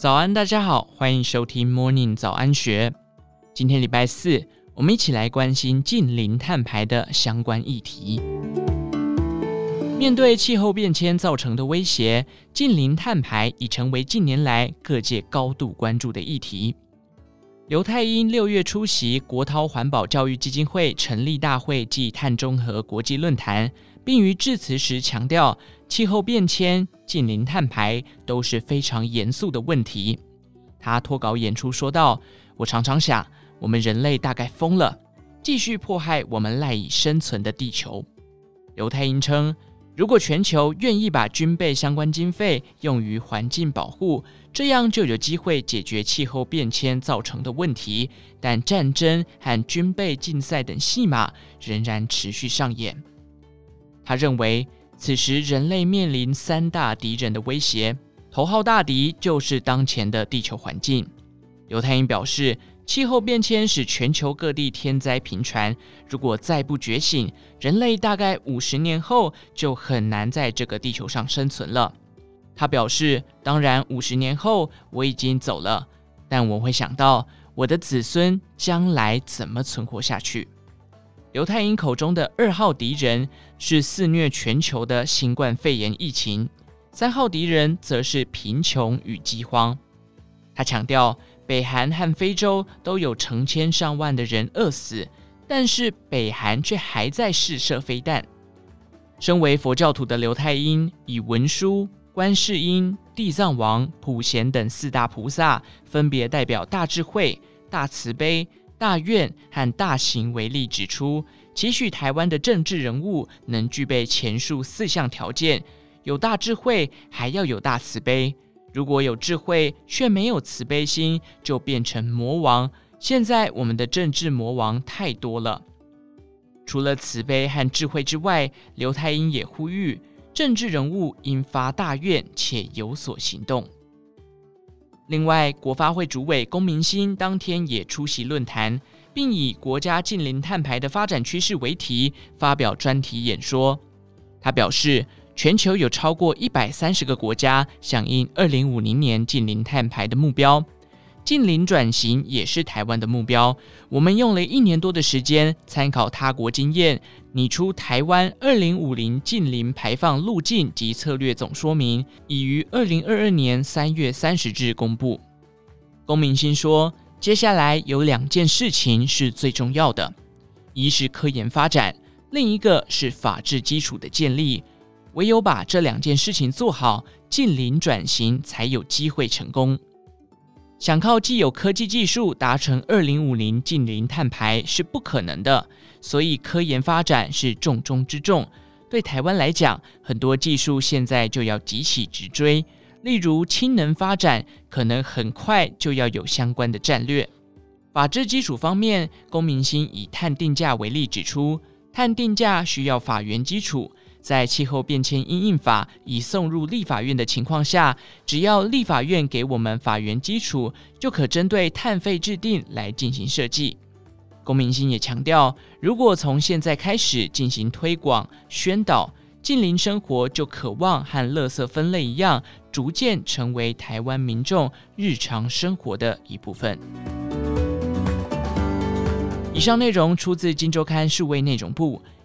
早安，大家好，欢迎收听 Morning 早安学。今天礼拜四，我们一起来关心近零碳排的相关议题。面对气候变迁造成的威胁，近零碳排已成为近年来各界高度关注的议题。刘太英六月出席国涛环保教育基金会成立大会暨碳中和国际论坛，并于致辞时强调。气候变迁、近零碳排都是非常严肃的问题。他脱稿演出说道：“我常常想，我们人类大概疯了，继续迫害我们赖以生存的地球。”刘太英称：“如果全球愿意把军备相关经费用于环境保护，这样就有机会解决气候变迁造成的问题。但战争和军备竞赛等戏码仍然持续上演。”他认为。此时，人类面临三大敌人的威胁，头号大敌就是当前的地球环境。犹太英表示，气候变迁使全球各地天灾频传，如果再不觉醒，人类大概五十年后就很难在这个地球上生存了。他表示，当然，五十年后我已经走了，但我会想到我的子孙将来怎么存活下去。刘太英口中的二号敌人是肆虐全球的新冠肺炎疫情，三号敌人则是贫穷与饥荒。他强调，北韩和非洲都有成千上万的人饿死，但是北韩却还在试射飞弹。身为佛教徒的刘太英，以文殊、观世音、地藏王、普贤等四大菩萨，分别代表大智慧、大慈悲。大愿和大行为例指出，期许台湾的政治人物能具备前述四项条件：有大智慧，还要有大慈悲。如果有智慧却没有慈悲心，就变成魔王。现在我们的政治魔王太多了。除了慈悲和智慧之外，刘太英也呼吁政治人物应发大愿且有所行动。另外，国发会主委龚明鑫当天也出席论坛，并以“国家近零碳排的发展趋势”为题发表专题演说。他表示，全球有超过一百三十个国家响应二零五零年近零碳排的目标。近零转型也是台湾的目标。我们用了一年多的时间，参考他国经验，拟出台湾二零五零近零排放路径及策略总说明，已于二零二二年三月三十日公布。龚明鑫说，接下来有两件事情是最重要的，一是科研发展，另一个是法治基础的建立。唯有把这两件事情做好，近零转型才有机会成功。想靠既有科技技术达成二零五零净零碳排是不可能的，所以科研发展是重中之重。对台湾来讲，很多技术现在就要急起直追，例如氢能发展，可能很快就要有相关的战略。法治基础方面，龚明鑫以碳定价为例指出，碳定价需要法源基础。在气候变迁因应法已送入立法院的情况下，只要立法院给我们法源基础，就可针对碳费制定来进行设计。龚明鑫也强调，如果从现在开始进行推广宣导，近零生活就渴望和垃圾分类一样，逐渐成为台湾民众日常生活的一部分。以上内容出自《金周刊》数位内容部。